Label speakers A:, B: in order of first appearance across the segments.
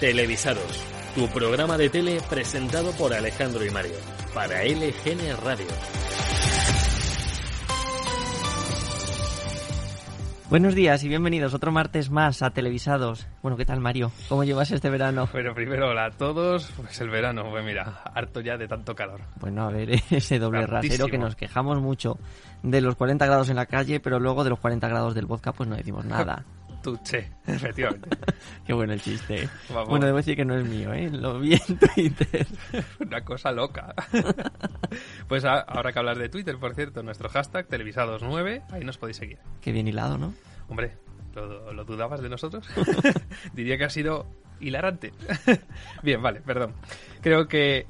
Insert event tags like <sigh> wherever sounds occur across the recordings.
A: Televisados, tu programa de tele presentado por Alejandro y Mario, para LGN Radio.
B: Buenos días y bienvenidos otro martes más a Televisados. Bueno, ¿qué tal Mario? ¿Cómo llevas este verano?
C: Bueno, primero hola a todos. Pues el verano, pues mira, harto ya de tanto calor.
B: Bueno, a ver, <laughs> ese doble rasero que nos quejamos mucho de los 40 grados en la calle, pero luego de los 40 grados del vodka pues no decimos nada. <laughs>
C: Tuche, <laughs> efectivamente.
B: Qué bueno el chiste. ¿eh? Bueno, debo decir que no es mío, ¿eh? Lo vi en <laughs> Twitter. <laughs>
C: Una cosa loca. pues a- ahora que hablas de Twitter, por cierto, nuestro hashtag televisados9, ahí nos podéis seguir.
B: Qué bien hilado, ¿no?
C: Hombre, ¿lo, lo dudabas de nosotros? Diría que ha sido hilarante. Bien, vale, perdón. Creo que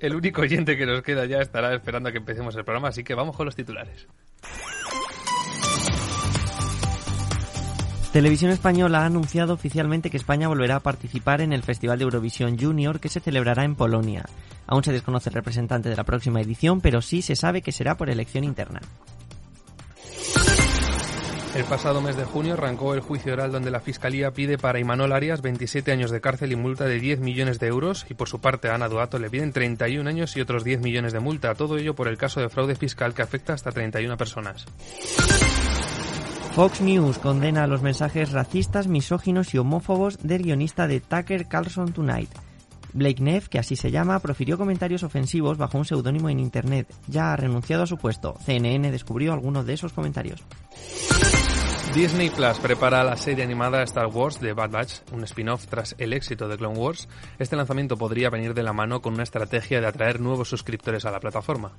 C: el único oyente que nos queda ya estará esperando a que empecemos el programa, así que vamos con los titulares.
B: Televisión Española ha anunciado oficialmente que España volverá a participar en el Festival de Eurovisión Junior que se celebrará en Polonia. Aún se desconoce el representante de la próxima edición, pero sí se sabe que será por elección interna.
C: El pasado mes de junio arrancó el juicio oral donde la Fiscalía pide para Imanol Arias 27 años de cárcel y multa de 10 millones de euros y por su parte a Ana Duato le piden 31 años y otros 10 millones de multa. Todo ello por el caso de fraude fiscal que afecta hasta 31 personas.
B: Fox News condena los mensajes racistas, misóginos y homófobos del guionista de Tucker Carlson Tonight. Blake Neff, que así se llama, profirió comentarios ofensivos bajo un seudónimo en Internet. Ya ha renunciado a su puesto. CNN descubrió algunos de esos comentarios.
C: Disney Plus prepara la serie animada Star Wars de Bad Batch, un spin-off tras el éxito de Clone Wars. Este lanzamiento podría venir de la mano con una estrategia de atraer nuevos suscriptores a la plataforma.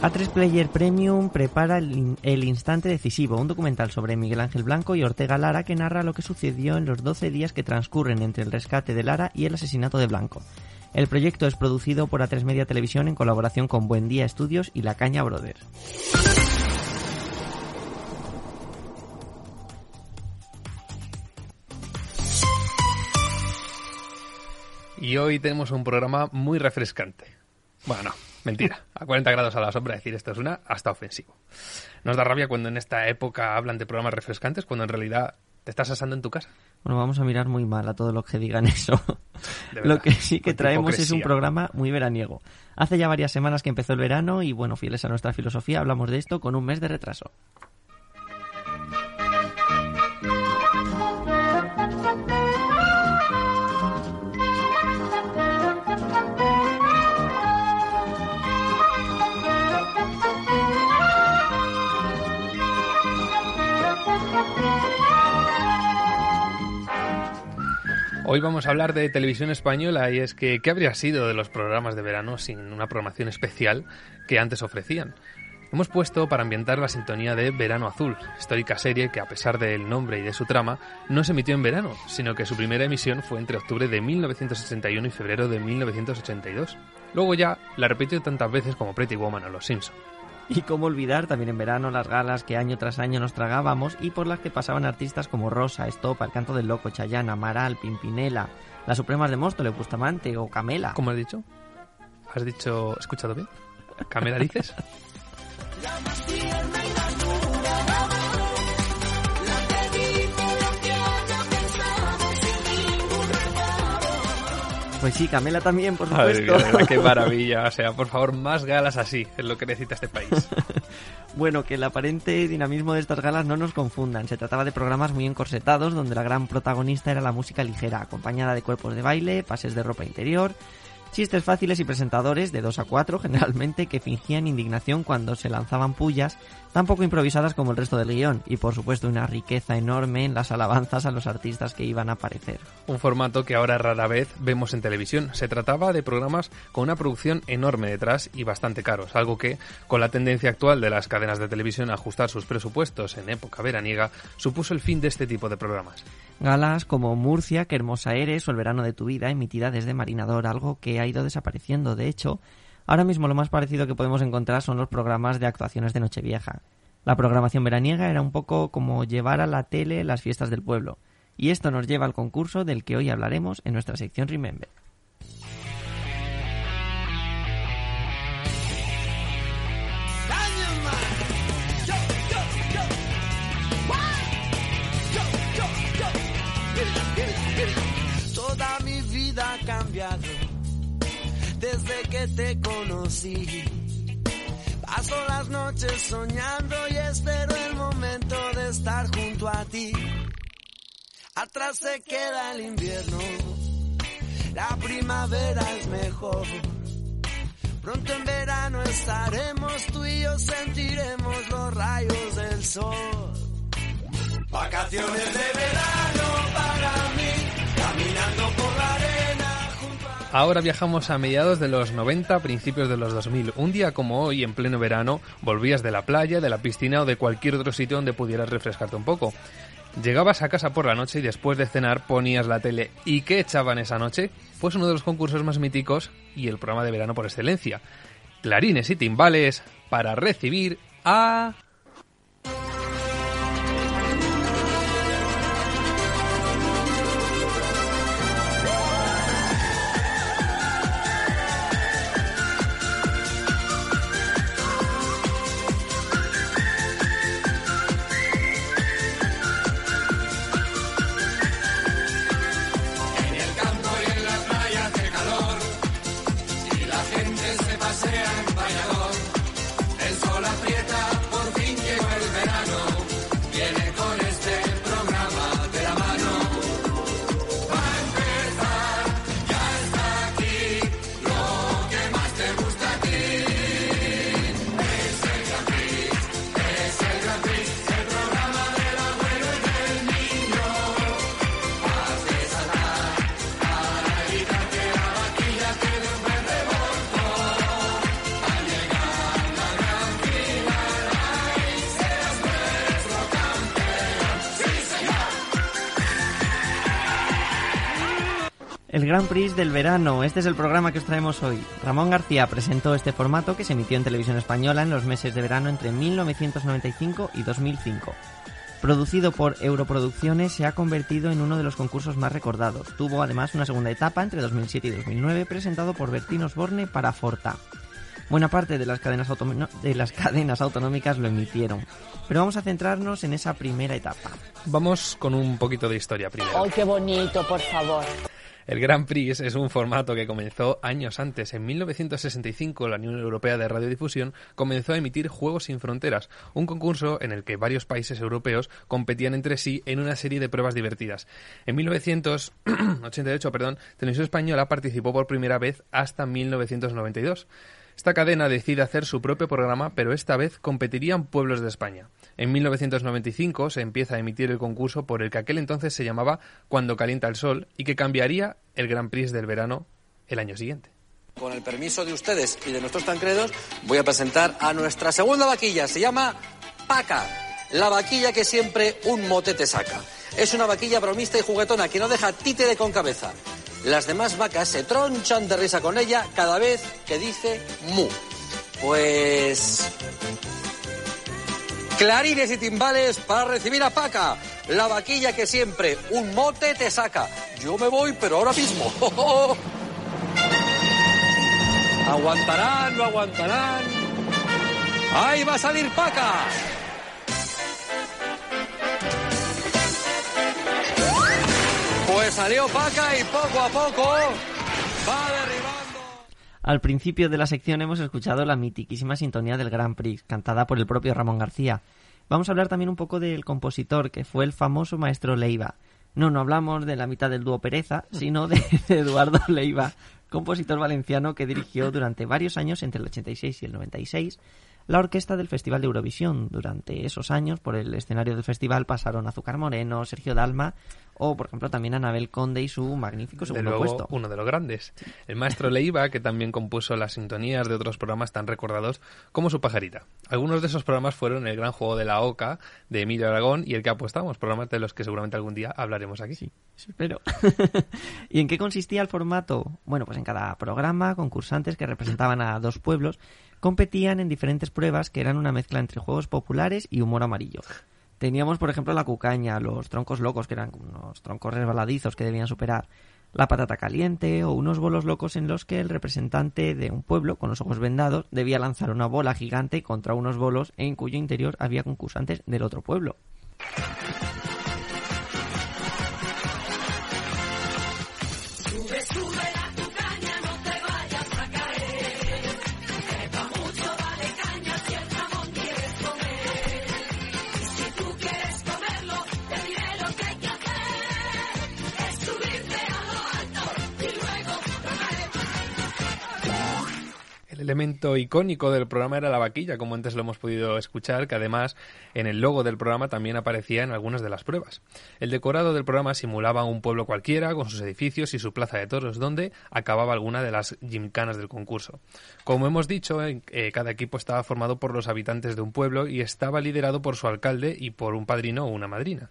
B: A3 Player Premium prepara el, in- El Instante Decisivo, un documental sobre Miguel Ángel Blanco y Ortega Lara que narra lo que sucedió en los 12 días que transcurren entre el rescate de Lara y el asesinato de Blanco. El proyecto es producido por A3 Media Televisión en colaboración con Buen Día Estudios y La Caña Brothers.
C: Y hoy tenemos un programa muy refrescante. Bueno, no, mentira. A 40 grados a la sombra decir esto es una hasta ofensivo. Nos da rabia cuando en esta época hablan de programas refrescantes cuando en realidad te estás asando en tu casa.
B: Bueno, vamos a mirar muy mal a todo lo que digan eso.
C: De
B: Lo que sí que traemos es un programa muy veraniego. Hace ya varias semanas que empezó el verano y bueno, fieles a nuestra filosofía, hablamos de esto con un mes de retraso.
C: Hoy vamos a hablar de televisión española y es que ¿qué habría sido de los programas de verano sin una programación especial que antes ofrecían? Hemos puesto para ambientar la sintonía de Verano Azul, histórica serie que a pesar del nombre y de su trama no se emitió en verano, sino que su primera emisión fue entre octubre de 1961 y febrero de 1982. Luego ya la repitió tantas veces como Pretty Woman o Los Simpson. <laughs>
B: Y cómo olvidar también en verano las galas que año tras año nos tragábamos y por las que pasaban artistas como Rosa, Estopa, El Canto del Loco, Chayana, Amaral, Pimpinela, Las Supremas de Móstoles, Bustamante o Camela.
C: ¿Cómo has dicho? ¿Has dicho, ¿he escuchado bien? ¿Camela dices? <laughs>
B: Pues sí, Camela también, por
C: Madre
B: supuesto.
C: mía, qué <laughs> maravilla. O sea, por favor, más galas así. Es lo que necesita este país. <laughs>
B: Bueno, que el aparente dinamismo de estas galas no nos confundan. Se trataba de programas muy encorsetados donde la gran protagonista era la música ligera, acompañada de cuerpos de baile, pases de ropa interior, chistes fáciles y presentadores de 2 a 4 <laughs> generalmente que fingían indignación cuando se lanzaban pullas, tan poco improvisadas como el resto del guion, y por supuesto una riqueza enorme en las alabanzas a los artistas que iban a aparecer.
C: Un formato que ahora rara vez vemos en televisión. Se trataba de programas con una producción enorme detrás y bastante caros, algo que, con la tendencia actual de las cadenas de televisión a ajustar sus presupuestos en época veraniega, supuso el fin de este tipo de programas.
B: Galas como Murcia, Qué hermosa eres o El verano de tu vida, emitida desde Marinador, algo que ha ido desapareciendo. De hecho, ahora mismo lo más parecido que podemos encontrar son los programas de actuaciones de Nochevieja. La programación veraniega era un poco como llevar a la tele las fiestas del pueblo. Y esto nos lleva al concurso del que hoy hablaremos en nuestra sección Remember.
D: Que te conocí. Paso las noches soñando y espero el momento de estar junto a ti. Atrás se queda el invierno, la primavera es mejor. Pronto en verano estaremos tú y yo sentiremos los rayos del sol. Vacaciones de verano para mí, caminando por la arena.
C: Ahora viajamos a mediados de los 90, principios de los 2000. Un día como hoy, en pleno verano, volvías de la playa, de la piscina o de cualquier otro sitio donde pudieras refrescarte un poco. Llegabas a casa por la noche y después de cenar ponías la tele. ¿Y qué echaban esa noche? Pues uno de los concursos más míticos y el programa de verano por excelencia. Clarines y timbales para recibir a...
B: Grand Prix del verano, este es el programa que os traemos hoy. Ramón García presentó este formato que se emitió en televisión española en los meses de verano entre 1995 y 2005. Producido por Europroducciones, se ha convertido en uno de los concursos más recordados. Tuvo además una segunda etapa entre 2007 y 2009 presentado por Bertín Osborne para Forta. Buena parte de las, cadenas de las cadenas autonómicas lo emitieron. Pero vamos a centrarnos en esa primera etapa.
C: Vamos con un poquito de historia primero.
E: ¡Ay, qué bonito, por favor!
C: El Grand Prix es un formato que comenzó años antes. En 1965, la Unión Europea de Radiodifusión comenzó a emitir Juegos sin Fronteras, un concurso en el que varios países europeos competían entre sí en una serie de pruebas divertidas. En 1988, <clears throat> perdón, Televisión Española participó por primera vez hasta 1992. Esta cadena decide hacer su propio programa, pero esta vez competirían pueblos de España. En 1995 se empieza a emitir el concurso por el que aquel entonces se llamaba Cuando calienta el sol y que cambiaría el Grand Prix del verano el año siguiente.
F: Con el permiso de ustedes y de nuestros tancredos, voy a presentar a nuestra segunda vaquilla. Se llama Paca, la vaquilla que siempre un motete saca. Es una vaquilla bromista y juguetona que no deja títere con cabeza. Las demás vacas se tronchan de risa con ella cada vez que dice mu. Pues... Clarines y timbales para recibir a Paca, la vaquilla que siempre un mote te saca. Yo me voy, pero ahora mismo. <laughs> ¿Aguantarán? ¿No aguantarán? ¡Ahí va a salir Paca! Pues salió Paca y poco a poco va derribando.
B: Al principio de la sección hemos escuchado la mitiquísima sintonía del Grand Prix, cantada por el propio Ramón García. Vamos a hablar también un poco del compositor, que fue el famoso maestro Leiva. No, no hablamos de la mitad del dúo Pereza, sino de, de Eduardo Leiva, compositor valenciano que dirigió durante varios años, entre el 86 y el 96, la orquesta del Festival de Eurovisión. Durante esos años, por el escenario del festival pasaron Azúcar Moreno, Sergio Dalma o, por ejemplo, también Anabel Conde y su magnífico
C: De
B: segundo
C: luego,
B: puesto.
C: uno de los grandes. El maestro Leiva, que también compuso las sintonías de otros programas tan recordados como Su Pajarita. Algunos de esos programas fueron El Gran Juego de la Oca, de Emilio Aragón, y El que apostamos, programas de los que seguramente algún día hablaremos aquí.
B: Sí, espero. <laughs> ¿Y en qué consistía el formato? Bueno, pues en cada programa, concursantes que representaban a dos pueblos competían en diferentes pruebas que eran una mezcla entre juegos populares y humor amarillo. Teníamos, por ejemplo, la cucaña, los troncos locos, que eran unos troncos resbaladizos que debían superar, la patata caliente o unos bolos locos en los que el representante de un pueblo, con los ojos vendados, debía lanzar una bola gigante contra unos bolos en cuyo interior había concursantes del otro pueblo.
C: Elemento icónico del programa era la vaquilla, como antes lo hemos podido escuchar, que además en el logo del programa también aparecía en algunas de las pruebas. El decorado del programa simulaba un pueblo cualquiera, con sus edificios y su plaza de toros, donde acababa alguna de las gimcanas del concurso. Como hemos dicho, eh, cada equipo estaba formado por los habitantes de un pueblo y estaba liderado por su alcalde y por un padrino o una madrina.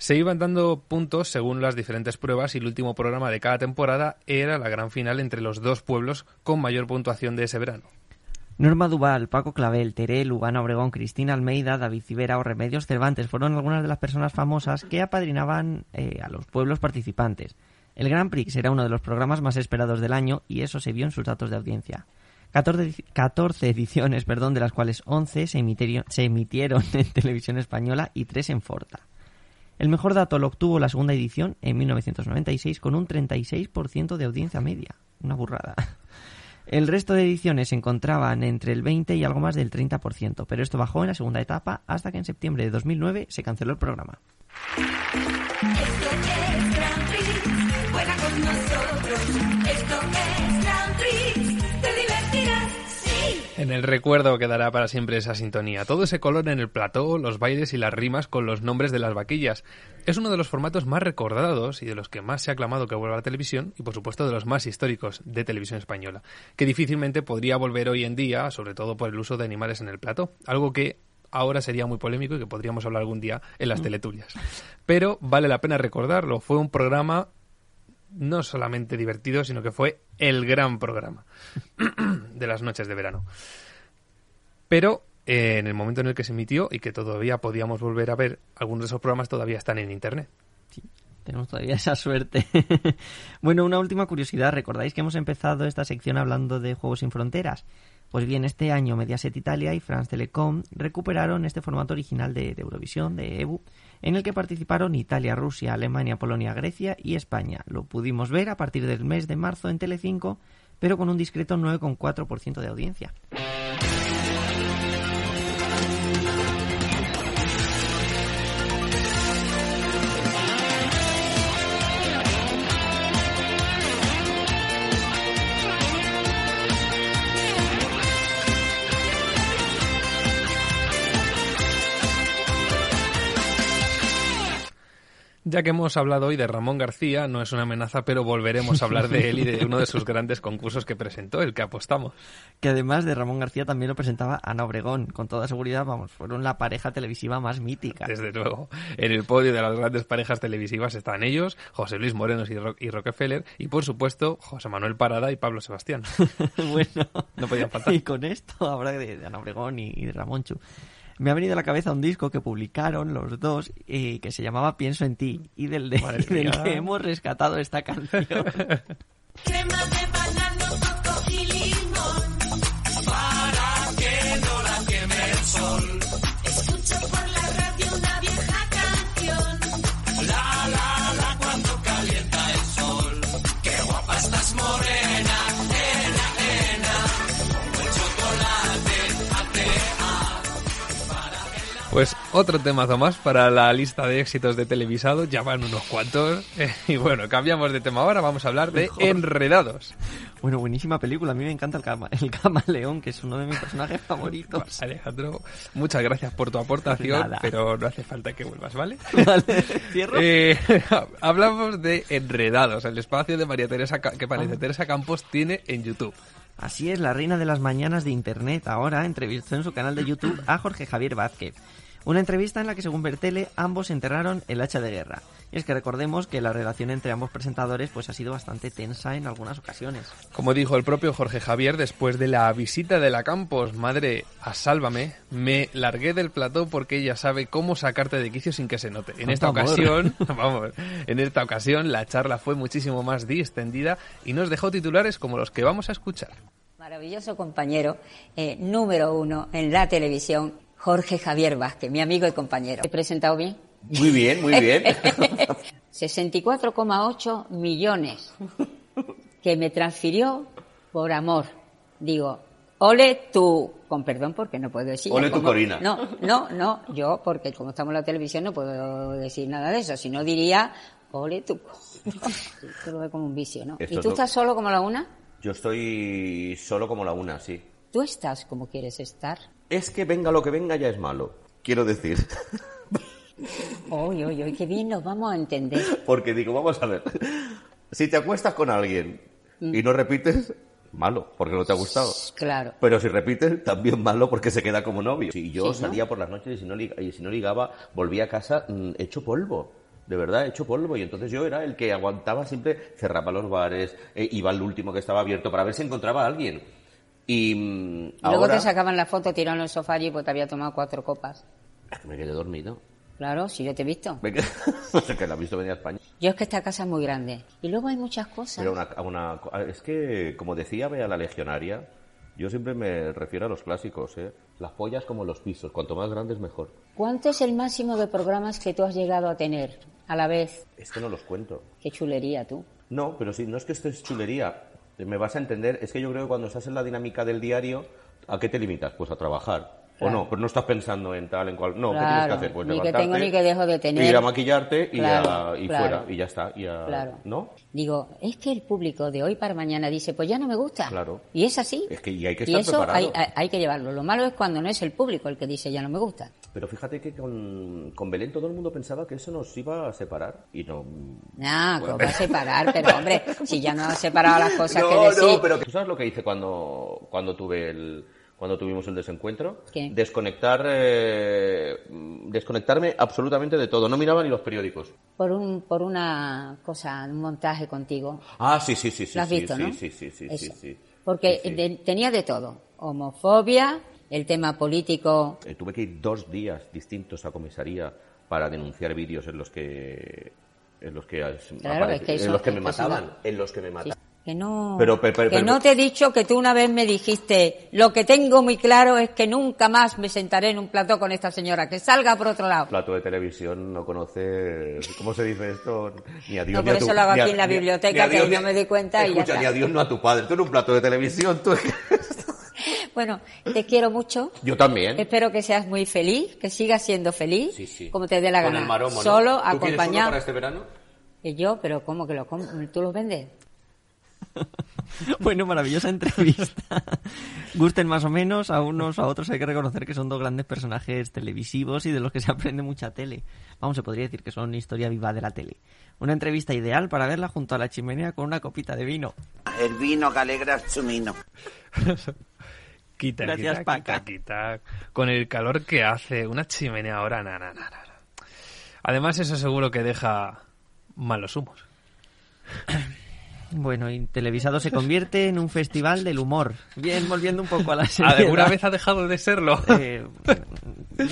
C: Se iban dando puntos según las diferentes pruebas y el último programa de cada temporada era la gran final entre los dos pueblos con mayor puntuación de ese verano.
B: Norma Duval, Paco Clavel, Terelu, Ana Obregón, Cristina Almeida, David Civera o Remedios Cervantes fueron algunas de las personas famosas que apadrinaban eh, a los pueblos participantes. El Grand Prix era uno de los programas más esperados del año y eso se vio en sus datos de audiencia. 14, ediciones, perdón, de las cuales 11 se emitieron, se emitieron en <laughs> televisión española y 3 en Forta. El mejor dato lo obtuvo la segunda edición en 1996 con un 36% de audiencia media. Una burrada. <laughs> El resto de ediciones se encontraban entre el 20 y algo más del 30%, pero esto bajó en la segunda etapa hasta que en septiembre de 2009 se canceló el programa.
C: En el recuerdo quedará para siempre esa sintonía. Todo ese color en el plató, los bailes y las rimas con los nombres de las vaquillas. Es uno de los formatos más recordados y de los que más se ha aclamado que vuelva a la televisión y por supuesto de los más históricos de televisión española, que difícilmente podría volver hoy en día, sobre todo por el uso de animales en el plató, algo que ahora sería muy polémico y que podríamos hablar algún día en las mm. teletulias. Pero vale la pena recordarlo, fue un programa no solamente divertido, sino que fue el gran programa <clears throat> de las noches de verano. Pero eh, en el momento en el que se emitió y que todavía podíamos volver a ver, algunos de esos programas todavía están en Internet.
B: Sí, tenemos todavía esa suerte. <laughs> bueno, una última curiosidad. ¿Recordáis que hemos empezado esta sección hablando de Juegos sin Fronteras? Pues bien, este año Mediaset Italia y France Telecom recuperaron este formato original de, de Eurovisión, de EBU, en el que participaron Italia, Rusia, Alemania, Polonia, Grecia y España. Lo pudimos ver a partir del mes de marzo en Telecinco, pero con un discreto 9,4% de audiencia.
C: Ya que hemos hablado hoy de Ramón García, no es una amenaza, pero volveremos a hablar de él y de uno de sus grandes concursos que presentó, el que apostamos.
B: Que además de Ramón García también lo presentaba Ana Obregón. Con toda seguridad, vamos, fueron la pareja televisiva más mítica.
C: Desde luego. En el podio de las grandes parejas televisivas están ellos, José Luis Morenos y, Rockefeller, y por supuesto, José Manuel Parada y Pablo Sebastián. <laughs>
B: bueno.
C: No podían faltar.
B: Y con esto habrá de, Ana Obregón y, y de Ramón Chu me ha venido a la cabeza un disco que publicaron los dos y que se llamaba Pienso en ti y del, de, <laughs> del que hemos rescatado esta canción. <laughs> Crema de
C: otro temazo más para la lista de éxitos de televisado, ya van unos cuantos. <laughs> y bueno, cambiamos de tema ahora, vamos a hablar de Enredados.
B: Bueno, buenísima película, a mí me encanta el, cama, el camaleón, que es uno de mis personajes favoritos.
C: Alejandro, muchas gracias por tu aportación, pero no hace falta que vuelvas, ¿vale? <laughs>
B: Vale, cierro.
C: Eh, <laughs> hablamos de Enredados, el espacio de María Teresa que María ah. Teresa Campos tiene en YouTube.
B: Así es, la reina de las mañanas de Internet ahora entrevistó en su canal de YouTube a Jorge Javier Vázquez. Una entrevista en la que, según Bertele, ambos enterraron el hacha de guerra. Y es que recordemos que la relación entre ambos presentadores pues ha sido bastante tensa en algunas ocasiones.
C: Como dijo el propio Jorge Javier después de la visita de la Campos, madre, a Sálvame, me largué del plató porque ella sabe cómo sacarte de quicio sin que se note. En esta ocasión, <laughs> <laughs> vamos, en esta ocasión la charla fue muchísimo más distendida y nos dejó titulares como los que vamos a escuchar.
E: Maravilloso compañero, eh, número uno en la televisión Jorge Javier Vázquez, mi amigo y compañero. ¿He presentado bien?
G: Muy bien, muy bien. <laughs>
E: 64,8 millones que me transfirió por amor. Digo, ole tú, con perdón porque no puedo decir.
G: Ole tu Corina.
E: No, no, no, yo porque como estamos en la televisión no puedo decir nada de eso, si no diría, ole tú. <laughs> Esto lo veo como un vicio, ¿no? ¿Y tú estás solo como la una?
G: Yo estoy solo como la una, sí.
E: Tú estás como quieres estar.
G: Es que venga lo que venga ya es malo. Quiero decir.
E: Uy, uy, uy, qué bien nos vamos a entender.
G: Porque digo, vamos a ver. Si te acuestas con alguien y no repites, malo, porque no te ha gustado.
E: Claro.
G: Pero si repites, también malo porque se queda como novio. Si yo
E: Sí, ¿no?
G: salía por las noches y si no, lig- y si no ligaba, volvía a casa mm, hecho polvo. De verdad, hecho polvo. Y entonces yo era el que aguantaba siempre, cerraba los bares, eh, iba al último que estaba abierto para ver si encontraba a alguien. Y mm,
E: Luego
G: ahora...
E: te sacaban la foto tirado en el sofá allí porque te había tomado cuatro copas.
G: Es que me quedé dormido.
E: Claro, si yo te he visto.
G: Me quedé... <laughs> no sé que la he visto venir a España.
E: Yo es que esta casa es muy grande. Y luego hay muchas cosas.
G: Pero una, una- es que, como decía Bea la legionaria, yo siempre me refiero a los clásicos, ¿eh? Las pollas como los pisos, cuanto más grandes mejor.
E: ¿Cuánto es el máximo de programas que tú has llegado a tener a la vez?
G: Es que no los cuento.
E: Qué chulería tú.
G: No, pero sí, no es que esto es chulería. Me vas a entender, es que yo creo que cuando estás en la dinámica del diario, ¿a qué te limitas? Pues a trabajar. O no, pero no estás pensando en tal, en cual. No, ¿qué
E: Claro,
G: tienes que hacer? Pues
E: ni que tengo ni que dejo de tener.
G: Ir a maquillarte y,
E: Claro,
G: a- y fuera, y ya está. Y a-
E: Claro.
G: ¿No?
E: Digo, es que el público de hoy para mañana dice, pues ya no me gusta.
G: Claro.
E: Y es así.
G: Es que y hay que
E: y
G: estar
E: eso
G: preparado.
E: hay, hay- hay que llevarlo. Lo malo es cuando no es el público el que dice, ya no me gusta.
G: Pero fíjate que con, con Belén todo el mundo pensaba que eso nos iba a separar y no.
E: Nah, os va a separar, pero <laughs> hombre, si ya no has separado las cosas
G: no,
E: que decir.
G: no, pero ¿tú sabes lo que hice cuando, cuando tuve el cuando tuvimos el desencuentro?
E: ¿Qué?
G: Desconectar eh, desconectarme absolutamente de todo. No miraba ni los periódicos.
E: Por, un, por una cosa, un montaje contigo.
G: Ah, sí, sí, sí, sí.
E: ¿Lo has
G: sí,
E: visto,
G: sí,
E: no?
G: sí, sí, sí, sí,
E: Eso.
G: sí.
E: Porque
G: Sí, sí.
E: de- tenía de todo. Homofobia, el tema político.
G: Eh, tuve que ir dos días distintos a comisaría para denunciar vídeos en los que en los que,
E: Claro,
G: aparec-
E: es que eso-
G: en los que
E: es
G: me
E: que
G: mataban, en los que me mataban.
E: Que no,
G: Pero, pero, pero,
E: que no te he dicho que tú una vez me dijiste, lo que tengo muy claro es que nunca más me sentaré en un plató con esta señora, que salga por otro lado.
G: plato de televisión no conoce, ¿cómo se dice esto? Ni a Dios
E: No,
G: ni a tu-
E: eso lo hago
G: a-
E: aquí en la
G: ni a-
E: biblioteca,
G: ni a
E: que
G: Dios
E: no
G: ni a-
E: me di cuenta y ya
G: Escucha,
E: está.
G: ni a Dios ni a tu padre. Tú en un plato de televisión, tú...
E: Bueno, te quiero mucho.
G: Yo también.
E: Espero que seas muy feliz, que sigas siendo feliz,
G: Sí, sí.
E: como te dé la
G: Con
E: gana.
G: el maromo, ¿no?
E: Solo,
G: ¿Tú quieres uno
E: acompañado.
G: para este verano?
E: Yo, pero ¿cómo que lo tú los vendes? <laughs>
B: Bueno, maravillosa entrevista. Gusten más o menos, a unos a otros hay que reconocer que son dos grandes personajes televisivos y de los que se aprende mucha tele. Vamos, se podría decir que son historia viva de la tele. Una entrevista ideal para verla junto a la chimenea con una copita de vino.
H: El vino que alegra el chumino. <laughs>
C: Quita,
B: Gracias,
C: quita,
B: Paca.
C: quita, quita. Con el calor que hace una chimenea ahora, na, na, na, na, na. Además, eso seguro que deja malos humos.
B: Bueno, y televisado se convierte en un festival del humor. Bien, volviendo un poco a la seriedad.
C: ¿Alguna vez ha dejado de serlo?
B: Eh,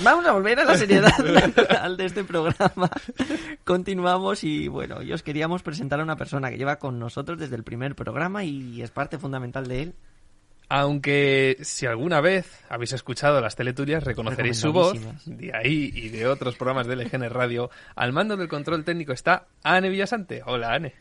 B: vamos a volver a la seriedad natural de este programa. Continuamos y bueno, y os queríamos presentar a una persona que lleva con nosotros desde el primer programa y es parte fundamental de él.
C: Aunque si alguna vez habéis escuchado las teleturias, reconoceréis su voz, de ahí y de otros programas de LGN Radio. Al mando del control técnico está Anne Villasante. Hola, Anne.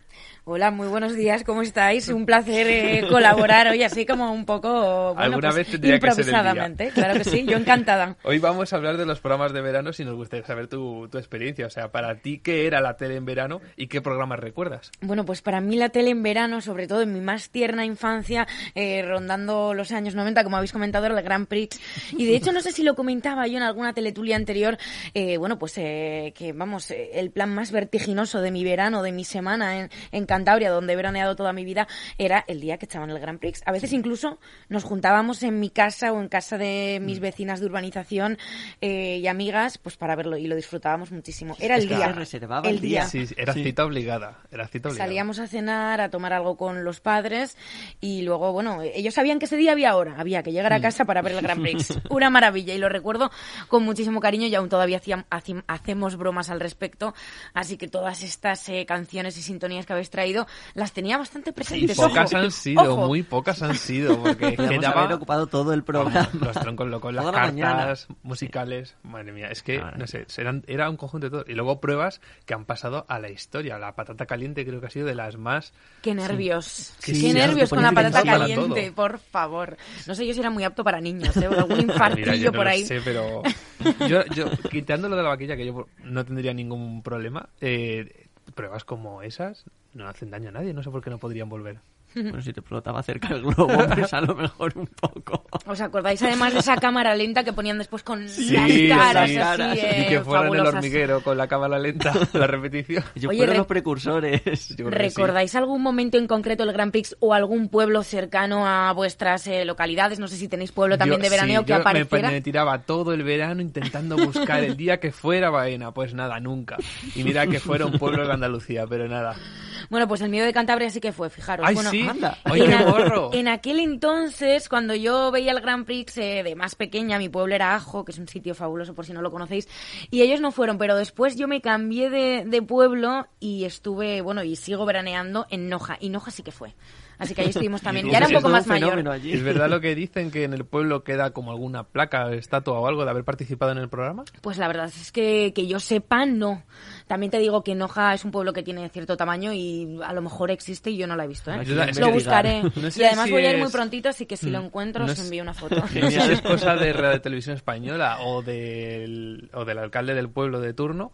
I: Hola, muy buenos días, ¿cómo estáis? Un placer eh, colaborar hoy así como un poco, bueno,
C: Alguna
I: pues,
C: vez tendría que
I: improvisadamente. Claro que sí, yo encantada. <laughs>
C: Hoy vamos a hablar de los programas de verano si nos gustaría saber tu, tu experiencia. O sea, para ti, ¿qué era la tele en verano y qué programas recuerdas?
I: Bueno, pues para mí la tele en verano, sobre todo en mi más tierna infancia, eh, rondando los años 90, como habéis comentado, era el Grand Prix. Y de hecho, no sé si lo comentaba yo en alguna teletulia anterior, eh, bueno, pues eh, que vamos, el plan más vertiginoso de mi verano, de mi semana en, en Cantabria, donde he veraneado toda mi vida, era el día que echaban el Grand Prix. A veces incluso nos juntábamos en mi casa o en casa de
C: Mm.
I: mis vecinas de urbanización eh, y amigas, pues para verlo y lo disfrutábamos muchísimo. Era el día.
B: se reservaba el día.
C: Sí, sí, era
B: Sí.
C: cita obligada. Era cita obligada.
I: Salíamos a cenar, a tomar algo con los padres y luego, bueno, ellos sabían que ese día había hora, había que llegar a casa para ver el Grand Prix. <laughs> Una maravilla y lo recuerdo con muchísimo cariño y aún todavía hacíam- hacim- hacemos bromas al respecto. Así que todas estas eh, canciones y sintonías que habéis traído las tenía bastante presentes.
C: pocas
I: ojo,
C: han sido,
I: ojo.
C: muy pocas han sido, porque <laughs> quedaba-
B: haber ocupado todo el programa.
C: Los troncos locos, las
B: Toda la mañana.
C: cartas musicales, madre mía, es que, no sé, eran, era un conjunto de todo. Y luego pruebas que han pasado a la historia. La patata caliente creo que ha sido de las más...
I: Qué nervios.
C: Sí,
I: Qué
C: sí,
I: nervios con la patata caliente, por favor. No sé yo si era muy apto para niños, ¿eh? <laughs> algún
C: Mira,
I: infartillo
C: yo no
I: por
C: lo
I: ahí.
C: sé, pero yo, yo, quitando lo de la vaquilla, que yo no tendría ningún problema, eh, pruebas como esas no hacen daño a nadie. No sé por qué no podrían volver. <laughs>
B: Bueno, si te explotaba cerca el globo, <laughs> pues a lo mejor un poco.
I: ¿Os acordáis además de esa cámara lenta que ponían después con
C: Sí,
I: las caras
C: sí.
I: así, eh,
C: y que fuera en el hormiguero con la cámara lenta, la repetición. <laughs>
B: Ellos
I: Oye,
B: fueron
I: re-
B: los precursores.
C: Yo que sí.
I: ¿Recordáis algún momento en concreto el Grand Prix o algún pueblo cercano a vuestras eh, localidades? No sé si tenéis pueblo también
C: Yo-
I: de veraneo
C: sí,
I: que
C: yo me-
I: apareciera.
C: Me, tiraba todo el verano intentando buscar el día que fuera Baena. Pues nada, nunca. Y mira que fuera un pueblo de Andalucía, pero nada.
I: Bueno, pues el mío de Cantabria sí que fue, fijaros.
C: ¡Ay,
I: bueno,
C: sí!
B: anda.
C: ¡Ay, qué
I: en,
C: gorro!
I: en aquel entonces, cuando yo veía el Grand Prix eh, de más pequeña, mi pueblo era Ajo, que es un sitio fabuloso por si no lo conocéis, y ellos no fueron, pero después yo me cambié de, de pueblo y estuve, bueno, y sigo veraneando en Noja, y Noja sí que fue. Así que ahí estuvimos <laughs> también. Ya era un poco más mayor.
B: allí.
C: ¿Es verdad lo que dicen que en el pueblo queda como alguna placa, estatua o algo de haber participado en el programa?
I: Pues la verdad es que, que yo sepa, no. También te digo que Noja es un pueblo que tiene cierto tamaño y a lo mejor existe y yo no la he visto. ¿eh? Lo buscaré. <laughs>
C: No sé
I: y además
C: si
I: voy a ir muy prontito, así que si lo
C: Mm.
I: encuentro
C: No
I: os envío una <laughs> foto.
C: Si es cosa de Radio Televisión Española o del, o del alcalde del pueblo de turno,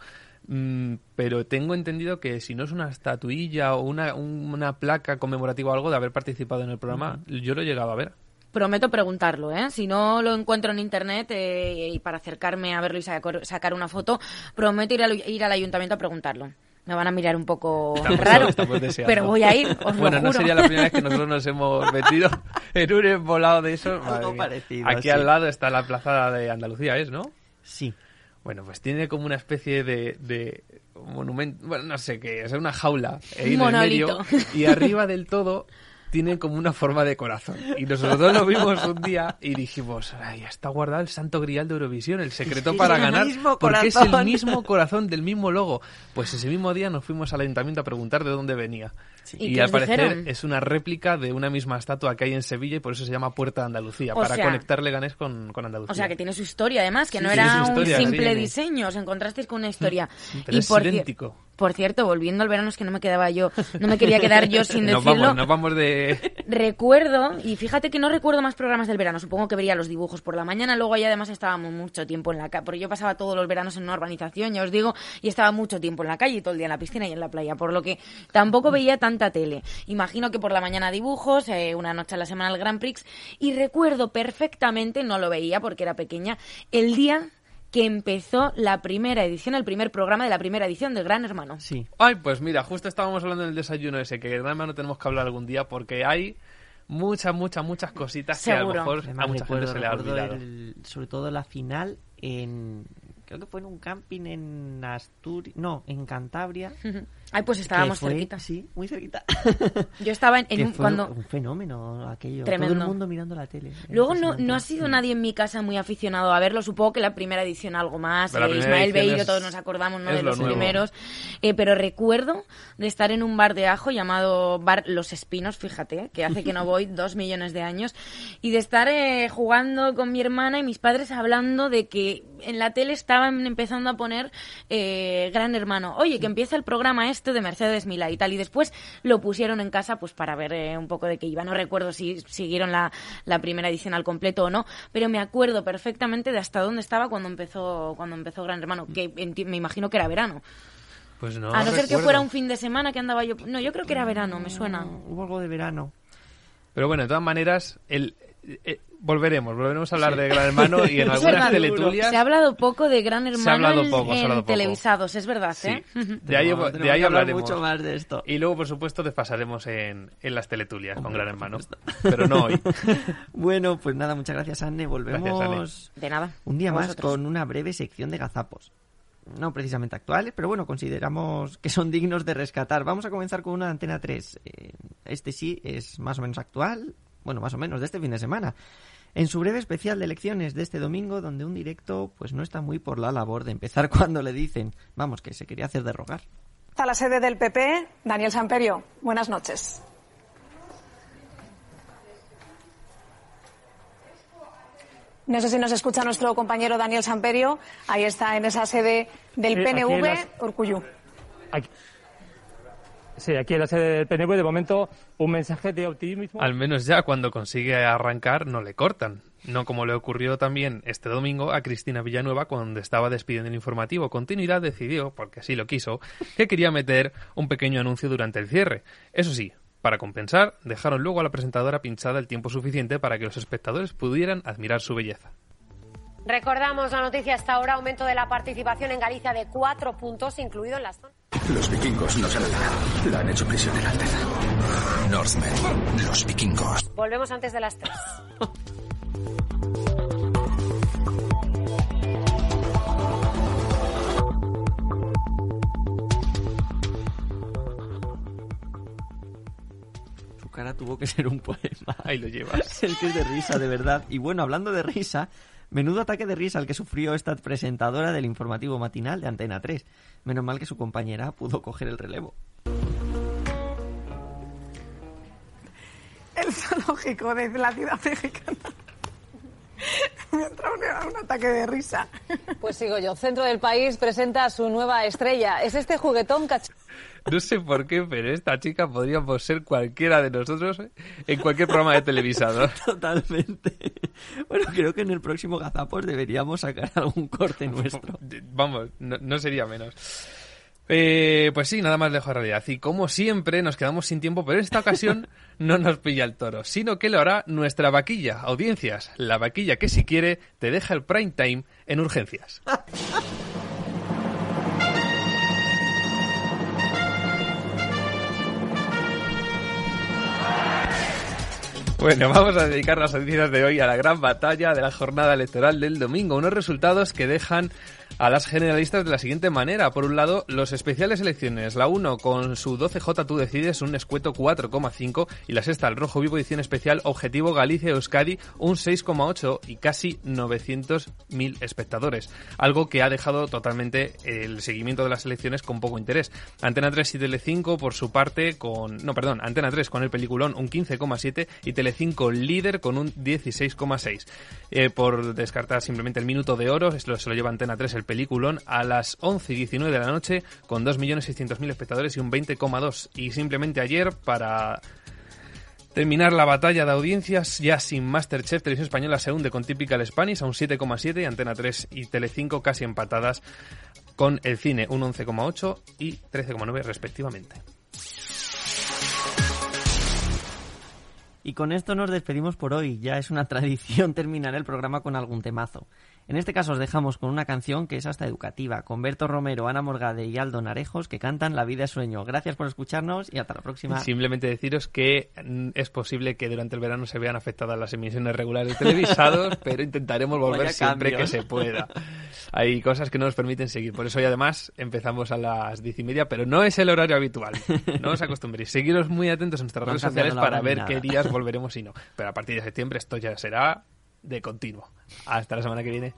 C: mm, pero tengo entendido que si no es una estatuilla o una, un- una placa conmemorativa o algo de haber participado en el programa, yo lo he llegado a ver.
I: Prometo preguntarlo, ¿eh? Si no lo encuentro en internet eh, y para acercarme a verlo y sacar, una foto, prometo ir al, ir al ayuntamiento a preguntarlo. Me van a mirar un poco
C: Estamos-
I: raro,
C: estamos
I: pero voy a ir, os
C: Bueno,
I: lo
C: no sería la primera vez que nosotros nos hemos <laughs> metido en un embolado de eso.
B: Algo parecido,
C: Aquí
B: sí.
C: al lado está la plaza de Andalucía, ¿es, no?
B: Sí.
C: Bueno, pues tiene como una especie de, de monumento, bueno, no sé qué, es una jaula ahí en el medio y arriba del todo tiene como una forma de corazón. Y nosotros lo vimos un día y dijimos, ay, está guardado el santo grial de Eurovisión, el secreto para ganar, porque es el mismo corazón del mismo logo. Pues ese mismo día nos fuimos al ayuntamiento a preguntar de dónde venía.
I: ¿Y
C: Y, al parecer
I: dijeron?
C: es una réplica de una misma estatua que hay en Sevilla y por eso se llama Puerta de Andalucía,
I: O
C: para
I: sea-
C: conectar Leganés con, con Andalucía.
I: O sea, que tiene su historia, además, que
C: Sí,
I: no era
C: historia,
I: un simple
C: sí.
I: diseño, os encontrasteis con una historia.
C: Pero es
I: por,
C: idéntico.
I: por cierto, volviendo al verano, es que no me quedaba yo, no me quería quedar yo sin <laughs>
C: Nos
I: decirlo.
C: vamos, nos vamos de... <laughs>
I: Recuerdo, y fíjate que no recuerdo más programas del verano, supongo que vería los dibujos por la mañana, luego ya además estábamos mucho tiempo en la calle, porque yo pasaba todos los veranos en una urbanización, ya os digo, y estaba mucho tiempo en la calle, y todo el día en la piscina y en la playa, por lo que tampoco veía tanta tele. Imagino que por la mañana dibujos, eh, una noche a la semana el Grand Prix, y recuerdo perfectamente, no lo veía porque era pequeña, el día que empezó la primera edición, el primer programa de la primera edición de Gran Hermano.
B: Sí.
C: Ay, pues mira, justo estábamos hablando del desayuno ese, que gran no tenemos que hablar algún día porque hay muchas, muchas, muchas cositas que a lo mejor
B: Además,
C: a mucha
B: recuerdo,
C: gente se le ha olvidado.
B: el- sobre todo la final en... Creo que fue en un camping en Asturias... No, en Cantabria.
I: Ay, pues estábamos
B: fue-
I: cerquita.
B: Sí, muy cerquita.
I: Yo estaba en, en
B: Que
I: un,
B: fue
I: cuando...
B: un fenómeno aquello.
I: Tremendo.
B: Todo el mundo mirando la tele.
I: Luego no, no ha sido
B: Sí.
I: nadie en mi casa muy aficionado a verlo. Supongo que la primera edición algo más. Eh, Ismael Beiro, todos nos acordamos ¿no? de
C: lo
I: los
C: nuevo.
I: primeros. Eh, pero recuerdo de estar en un bar de ajo llamado Bar Los Espinos, fíjate, que hace que no <laughs> voy dos millones de años. Y de estar eh, jugando con mi hermana y mis padres hablando de que en la tele estaban empezando a poner eh, Gran Hermano. Oye, que empieza el programa este de Mercedes Milá y tal. Y después lo pusieron en casa pues para ver eh, un poco de qué iba. No recuerdo si siguieron la, la primera edición al completo o no, pero me acuerdo perfectamente de hasta dónde estaba cuando empezó, cuando empezó Gran Hermano, que me imagino que era verano.
C: Pues no,
I: a no ser que fuera un fin de semana que andaba yo... No, yo creo que era verano, me suena.
B: Hubo algo de verano.
C: Pero bueno, de todas maneras, el, eh, volveremos, volveremos a hablar de Gran Hermano y en <laughs> algunas
I: verdad,
C: teletulias...
I: Se ha hablado poco de Gran Hermano
C: Se ha hablado
I: en-
C: poco, se ha
I: en
C: hablado poco.
I: televisados, es verdad,
C: Sí.
I: ¿eh?
C: De ahí,
B: Tenemos-
C: de ahí hablaremos.
B: mucho más de esto.
C: Y luego, por supuesto, desfasaremos en, en las teletulias con Gran Hermano. Pero no hoy. <laughs>
B: Bueno, pues nada, muchas gracias, Anne. Volvemos
C: Gracias,
I: De nada.
B: un día más
I: vosotros.
B: con una breve sección de gazapos. No precisamente actuales, pero bueno, consideramos que son dignos de rescatar. Vamos a comenzar con una de Antena 3. Eh, Este sí es más o menos actual, bueno, más o menos de este fin de semana. En su breve especial de elecciones de este domingo, donde un directo pues no está muy por la labor de empezar <laughs> cuando le dicen, vamos, que se quería hacer de rogar.
J: A la sede del PP, Daniel Samperio. Buenas noches. No sé si nos escucha nuestro compañero Daniel Samperio. Ahí está en esa sede del
K: Sí, en
J: PNV,
K: las-. Aquí- Sí, aquí en del PNV, de momento, un mensaje de optimismo.
C: Al menos ya cuando consigue arrancar no le cortan. No como le ocurrió también este domingo a Cristina Villanueva cuando estaba despidiendo el informativo. Continuidad decidió, porque así lo quiso, que quería meter un pequeño anuncio durante el cierre. Eso sí, Para compensar, dejaron luego a la presentadora pinchada el tiempo suficiente para que los espectadores pudieran admirar su belleza.
L: Recordamos la noticia hasta ahora, aumento de la participación en Galicia de cuatro puntos, incluido en las zonas.
M: Los vikingos nos han atacado. La han hecho prisionera, Alteza. Northmen, los vikingos.
L: Volvemos antes de las tres.
B: Su cara tuvo que ser un poema.
C: Ahí lo llevas.
B: Es que es de risa, de verdad. Y bueno, hablando de risa, menudo ataque de risa el que sufrió esta presentadora del informativo matinal de Antena 3. Menos mal que su compañera pudo coger el relevo.
J: El zoológico de la ciudad mexicana. <laughs> Me ha entrado un, un ataque de risa.
N: Pues sigo yo. Centro del país presenta su nueva estrella. Es este juguetón cach...
C: No sé por qué, pero esta chica podríamos ser cualquiera de nosotros en cualquier programa de televisado. <laughs>
B: Totalmente. Bueno, creo que en el próximo Gazapos deberíamos sacar algún corte nuestro.
C: Vamos, no, no sería menos. Eh, pues sí, nada más lejos de realidad. Y como siempre, nos quedamos sin tiempo, pero en esta ocasión <laughs> no nos pilla el toro, sino que lo hará nuestra vaquilla, audiencias. La vaquilla que si quiere te deja el prime time en urgencias. <laughs> Bueno, vamos a dedicar las noticias de hoy a la gran batalla de la jornada electoral del domingo. Unos resultados que dejan a las generalistas de la siguiente manera. Por un lado, los especiales elecciones. La 1 con su 12J tú decides un escueto 4,5 y la sexta, el rojo vivo edición especial Objetivo Galicia Euskadi un 6,8 y casi 900.000 espectadores. Algo que ha dejado totalmente el seguimiento de las elecciones con poco interés. Antena 3 y Telecinco por su parte con... No, perdón, Antena 3 con el peliculón un 15,7 y Telecinco líder con un 16,6. Eh, por descartar simplemente el minuto de oro, se lo, se lo lleva Antena 3 el peliculón a las 11 y 19 de la noche con 2.600.000 espectadores y un 20,2. Y simplemente ayer para terminar la batalla de audiencias ya sin Masterchef, Televisión Española se hunde con Typical Spanish a un 7,7 y Antena 3 y Telecinco casi empatadas con el cine un 11,8 y 13,9 respectivamente.
B: Y con esto nos despedimos por hoy. Ya es una <laughs> tradición terminar el programa con algún temazo. En este caso os dejamos con una canción que es hasta educativa, con Berto Romero, Ana Morgade y Aldo Narejos, que cantan La vida es sueño. Gracias por escucharnos y hasta la próxima.
C: Simplemente deciros que mm, es posible que durante el verano se vean afectadas las emisiones regulares televisados, <laughs> pero intentaremos volver siempre
B: cambios.
C: que se pueda. Hay cosas que no nos permiten seguir. Por eso hoy además empezamos a las diez y media, pero no es el horario habitual. No os acostumbréis. Seguiros muy atentos a nuestras
B: No
C: redes sociales para ver qué días volveremos y no. Pero a partir de septiembre esto ya será de continuo. Hasta la semana que viene.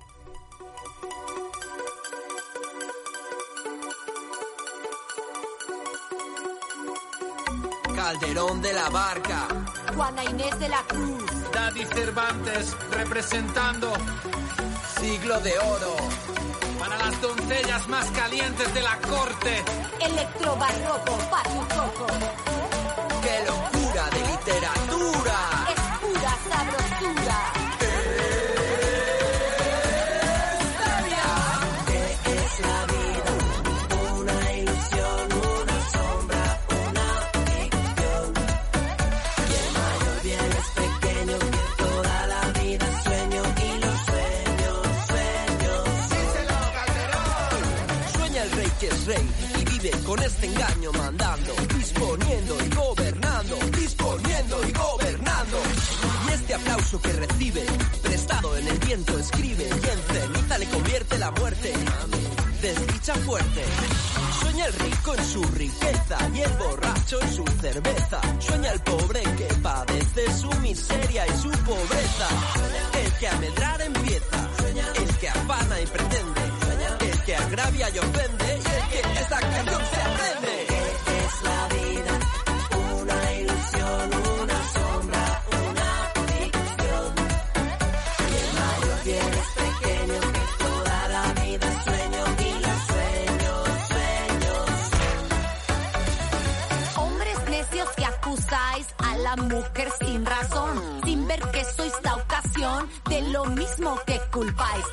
D: Calderón de la Barca.
O: Juana Inés de la Cruz.
D: Daddy Cervantes representando siglo de oro. Para las doncellas más calientes de la corte.
O: Electrobarroco, Pachucoco.
D: ¡Qué locura de literatura! Rey que es rey y vive con este engaño mandando, disponiendo y gobernando, disponiendo y gobernando. Y este aplauso que recibe, prestado en el viento escribe y en ceniza le convierte la muerte. Desdicha fuerte. Sueña el rico en su riqueza y el borracho en su cerveza. Sueña el pobre que padece su miseria y su pobreza. El que a medrar empieza, el que afana y pretende, el que agravia y ofende que esta canción se aprende. Es la vida, una ilusión, una sombra, una ficción. Y el mayor bien es pequeño que toda la vida sueño y los sueños, sueños.
O: Hombres necios que acusáis a la mujer sin razón, sin ver que sois la ocasión de lo mismo que culpáis.